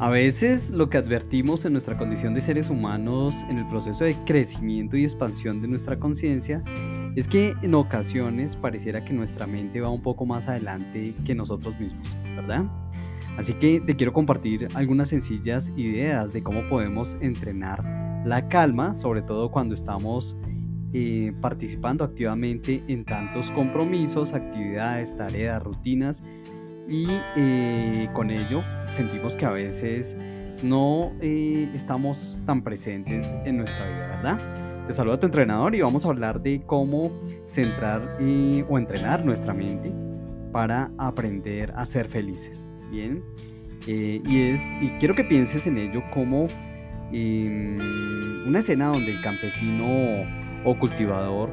A veces lo que advertimos en nuestra condición de seres humanos en el proceso de crecimiento y expansión de nuestra conciencia es que en ocasiones pareciera que nuestra mente va un poco más adelante que nosotros mismos, ¿verdad? Así que te quiero compartir algunas sencillas ideas de cómo podemos entrenar la calma, sobre todo cuando estamos eh, participando activamente en tantos compromisos, actividades, tareas, rutinas y eh, con ello sentimos que a veces no eh, estamos tan presentes en nuestra vida, ¿verdad? Te saluda tu entrenador y vamos a hablar de cómo centrar o entrenar nuestra mente para aprender a ser felices. Bien, y es y quiero que pienses en ello como em, una escena donde el campesino o cultivador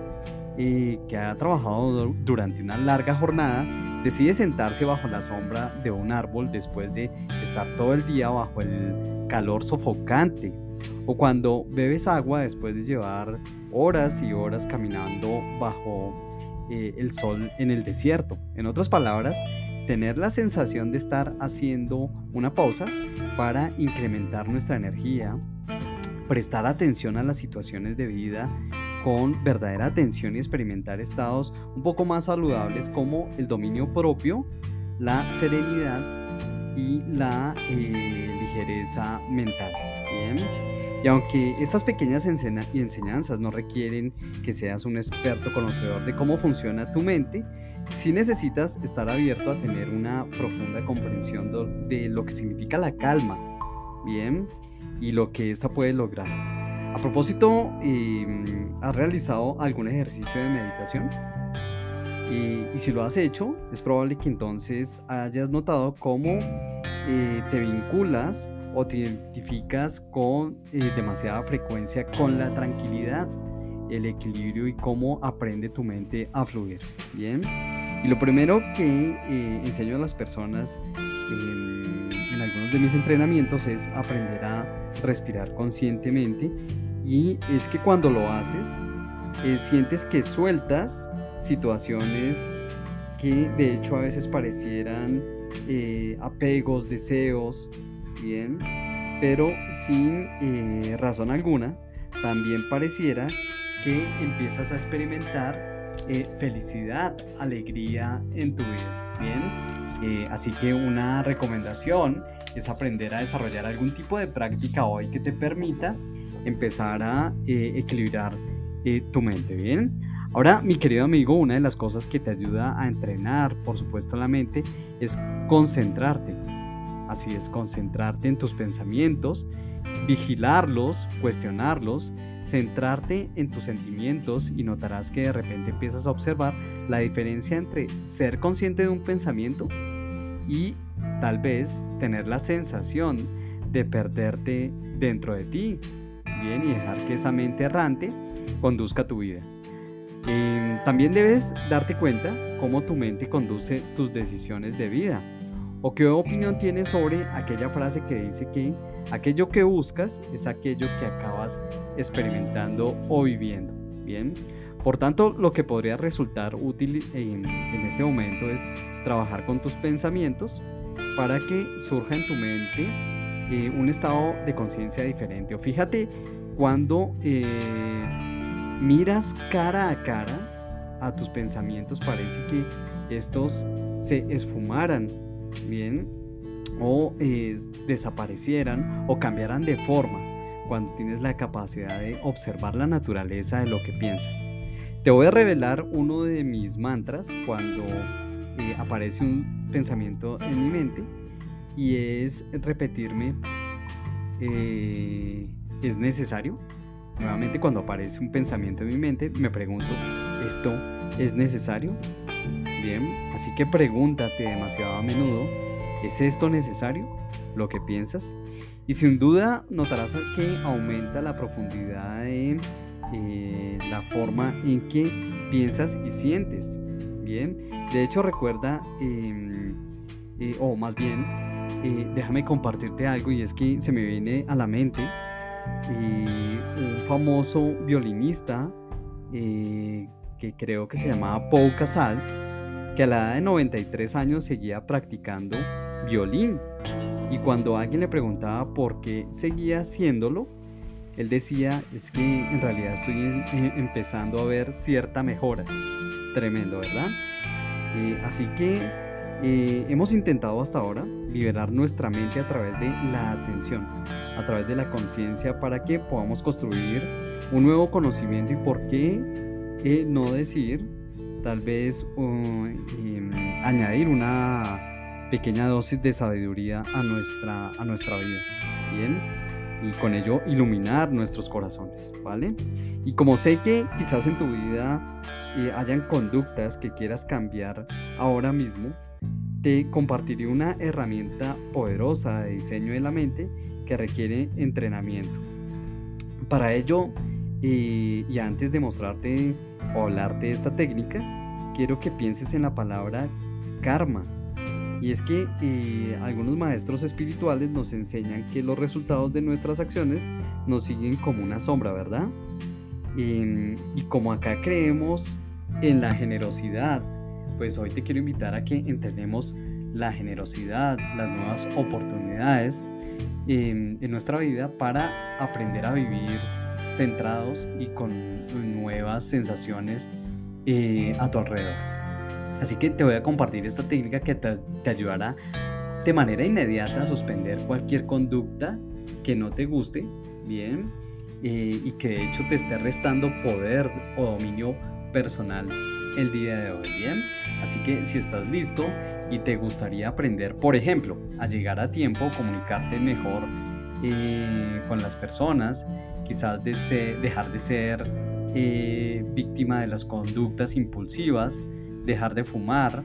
eh, que ha trabajado durante una larga jornada decide sentarse bajo la sombra de un árbol después de estar todo el día bajo el calor sofocante o cuando bebes agua después de llevar horas y horas caminando bajo eh, el sol en el desierto. En otras palabras, tener la sensación de estar haciendo una pausa para incrementar nuestra energía, prestar atención a las situaciones de vida con verdadera atención y experimentar estados un poco más saludables como el dominio propio, la serenidad y la eh, ligereza mental. Bien. Y aunque estas pequeñas enseñanzas no requieren que seas un experto conocedor de cómo funciona tu mente, sí necesitas estar abierto a tener una profunda comprensión de lo que significa la calma, bien, y lo que ésta puede lograr. A propósito, em, ¿has realizado algún ejercicio de meditación? Y, si lo has hecho, es probable que entonces hayas notado cómo eh, te vinculas o te identificas con eh, demasiada frecuencia con la tranquilidad, el equilibrio y cómo aprende tu mente a fluir. Bien. Y lo primero que eh, enseño a las personas em, en algunos de mis entrenamientos es aprender a respirar conscientemente y es que cuando lo haces, eh, sientes que sueltas situaciones que de hecho a veces parecieran eh, apegos, deseos, bien, pero sin eh, razón alguna, también pareciera que empiezas a experimentar felicidad, alegría en tu vida, bien. así que una recomendación es aprender a desarrollar algún tipo de práctica hoy que te permita empezar a eh, equilibrar eh, tu mente, ¿bien? Ahora, mi querido amigo, una de las cosas que te ayuda a entrenar, por supuesto, la mente es concentrarte. Así es, concentrarte en tus pensamientos, vigilarlos, cuestionarlos, centrarte en tus sentimientos y notarás que de repente empiezas a observar la diferencia entre ser consciente de un pensamiento y tal vez tener la sensación de perderte dentro de ti, bien, y dejar que esa mente errante conduzca tu vida. Em, también debes darte cuenta cómo tu mente conduce tus decisiones de vida. ¿O qué opinión tienes sobre aquella frase que dice que aquello que buscas es aquello que acabas experimentando o viviendo? Bien. Por tanto, lo que podría resultar útil en, en este momento es trabajar con tus pensamientos para que surja en tu mente eh, un estado de conciencia diferente. O fíjate cuando eh, miras cara a cara a tus pensamientos, parece que estos se esfumaran, ¿bien? O desaparecieran o cambiaran de forma cuando tienes la capacidad de observar la naturaleza de lo que piensas. Te voy a revelar uno de mis mantras cuando eh, aparece un pensamiento en mi mente y es repetirme, eh, ¿es necesario? Nuevamente cuando aparece un pensamiento en mi mente, me pregunto, ¿esto es necesario? Bien, así que pregúntate demasiado a menudo, ¿es esto necesario? Lo que piensas. Y sin duda notarás que aumenta la profundidad de eh, la forma en que piensas y sientes. Bien, de hecho recuerda, em, eh, o más bien, eh, déjame compartirte algo y es que se me viene a la mente un famoso violinista que creo que se llamaba Pau Casals, que a la edad de 93 años seguía practicando violín. Y cuando alguien le preguntaba por qué seguía haciéndolo, él decía, es que en realidad estoy eh, empezando a ver cierta mejora. Tremendo, ¿verdad? Eh, así que eh, hemos intentado hasta ahora liberar nuestra mente a través de la atención, a través de la conciencia, para que podamos construir un nuevo conocimiento y por qué no decir, tal vez em, añadir una pequeña dosis de sabiduría a nuestra, a nuestra vida. Bien y con ello iluminar nuestros corazones, ¿vale? Y como sé que quizás en tu vida eh, hayan conductas que quieras cambiar ahora mismo, te compartiré una herramienta poderosa de diseño de la mente que requiere entrenamiento. Para ello, y antes de mostrarte o hablarte de esta técnica, quiero que pienses en la palabra karma y es que eh, algunos maestros espirituales nos enseñan que los resultados de nuestras acciones nos siguen como una sombra, ¿verdad? Em, y como acá creemos en la generosidad, pues hoy te quiero invitar a que entrenemos la generosidad, las nuevas oportunidades em, en nuestra vida para aprender a vivir centrados y con nuevas sensaciones eh, a tu alrededor. Así que te voy a compartir esta técnica que te, ayudará de manera inmediata a suspender cualquier conducta que no te guste, bien, eh, y que de hecho te esté restando poder o dominio personal el día de hoy, bien. Así que si estás listo y te gustaría aprender, por ejemplo, a llegar a tiempo, comunicarte mejor con las personas, quizás dejar de ser eh, víctima de las conductas impulsivas, dejar de fumar,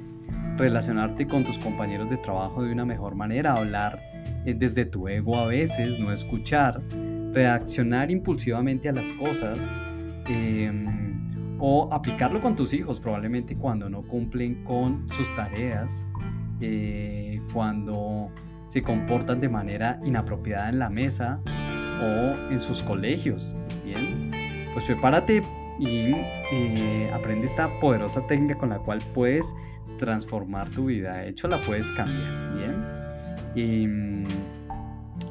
relacionarte con tus compañeros de trabajo de una mejor manera, hablar eh, desde tu ego a veces, no escuchar, reaccionar impulsivamente a las cosas em, o aplicarlo con tus hijos probablemente cuando no cumplen con sus tareas, eh, cuando se comportan de manera inapropiada en la mesa o en sus colegios. Bien, pues prepárate y eh, aprende esta poderosa técnica con la cual puedes transformar tu vida. De hecho, la puedes cambiar. Bien.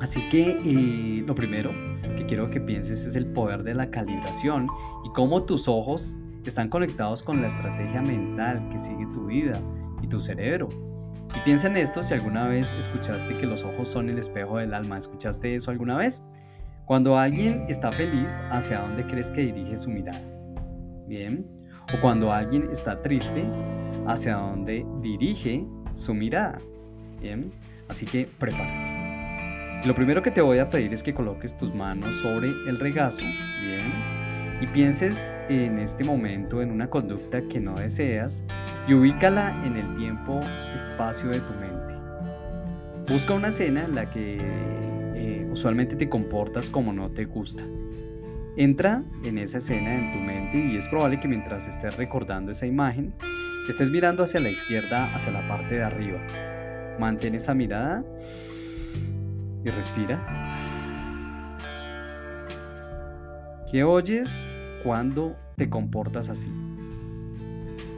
así que eh, lo primero que quiero que pienses es el poder de la calibración y cómo tus ojos están conectados con la estrategia mental que sigue tu vida y tu cerebro. Y piensa en esto si alguna vez escuchaste que los ojos son el espejo del alma. ¿Escuchaste eso alguna vez? Cuando alguien está feliz, ¿hacia dónde crees que dirige su mirada? Bien. O cuando alguien está triste, ¿hacia dónde dirige su mirada? Bien. Así que prepárate. Lo primero que te voy a pedir es que coloques tus manos sobre el regazo. Bien. Y pienses en este momento en una conducta que no deseas y ubícala en el tiempo, espacio de tu mente. Busca una escena en la que eh, usualmente te comportas como no te gusta. Entra en esa escena en tu mente y es probable que mientras estés recordando esa imagen, estés mirando hacia la izquierda, hacia la parte de arriba. Mantén esa mirada y respira. ¿Qué oyes cuando te comportas así?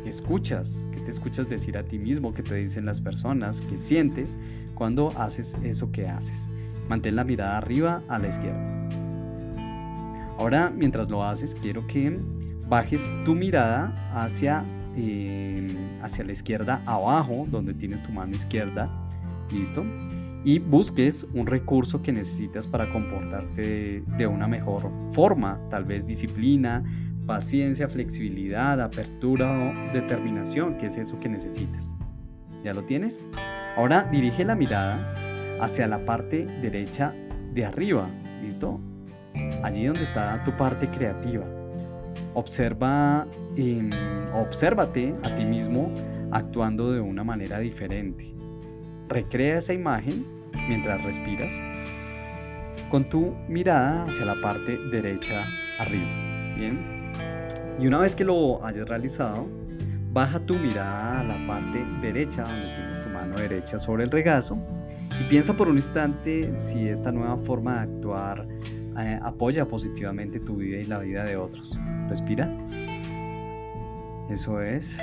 ¿Qué escuchas? ¿Qué te escuchas decir a ti mismo? ¿Qué te dicen las personas? ¿Qué sientes cuando haces eso que haces? Mantén la mirada arriba a la izquierda. Ahora, mientras lo haces, quiero que bajes tu mirada hacia, em, hacia la izquierda abajo, donde tienes tu mano izquierda. ¿Listo? Y busques un recurso que necesitas para comportarte de una mejor forma, tal vez disciplina, paciencia, flexibilidad, apertura o determinación, que es eso que necesitas. ¿Ya lo tienes? Ahora dirige la mirada hacia la parte derecha de arriba, ¿listo? Allí donde está tu parte creativa. Observa, eh, obsérvate a ti mismo actuando de una manera diferente. Recrea esa imagen mientras respiras con tu mirada hacia la parte derecha arriba. Bien. Y una vez que lo hayas realizado, baja tu mirada a la parte derecha donde tienes tu mano derecha sobre el regazo y piensa por un instante si esta nueva forma de actuar eh, apoya positivamente tu vida y la vida de otros. Respira. Eso es.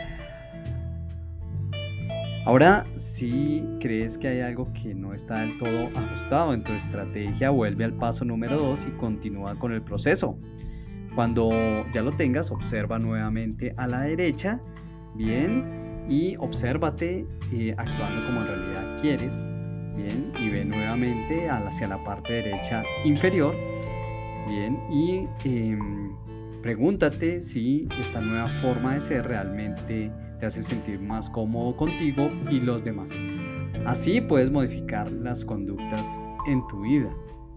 Ahora, si crees que hay algo que no está del todo ajustado en tu estrategia, vuelve al paso número 2 y continúa con el proceso. Cuando ya lo tengas, observa nuevamente a la derecha, bien, y obsérvate eh, actuando como en realidad quieres, bien, y ve nuevamente hacia la parte derecha inferior, bien, y em, pregúntate si esta nueva forma de ser realmente te hace sentir más cómodo contigo y los demás. Así puedes modificar las conductas en tu vida.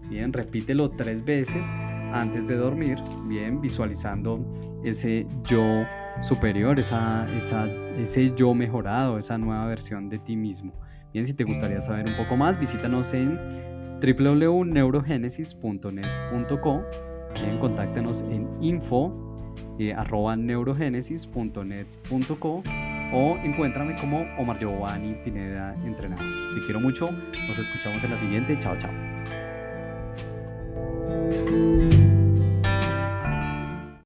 Bien, repítelo tres veces antes de dormir, bien, visualizando ese yo superior, esa, esa, ese yo mejorado, esa nueva versión de ti mismo. Bien, si te gustaría saber un poco más, visítanos en www.neurogenesis.net.co. También contáctenos en info eh, arroba neurogenesis.net.co o encuéntrame como Omar Giovanni Pineda Entrenado. Te quiero mucho, nos escuchamos en la siguiente. Chao, chao.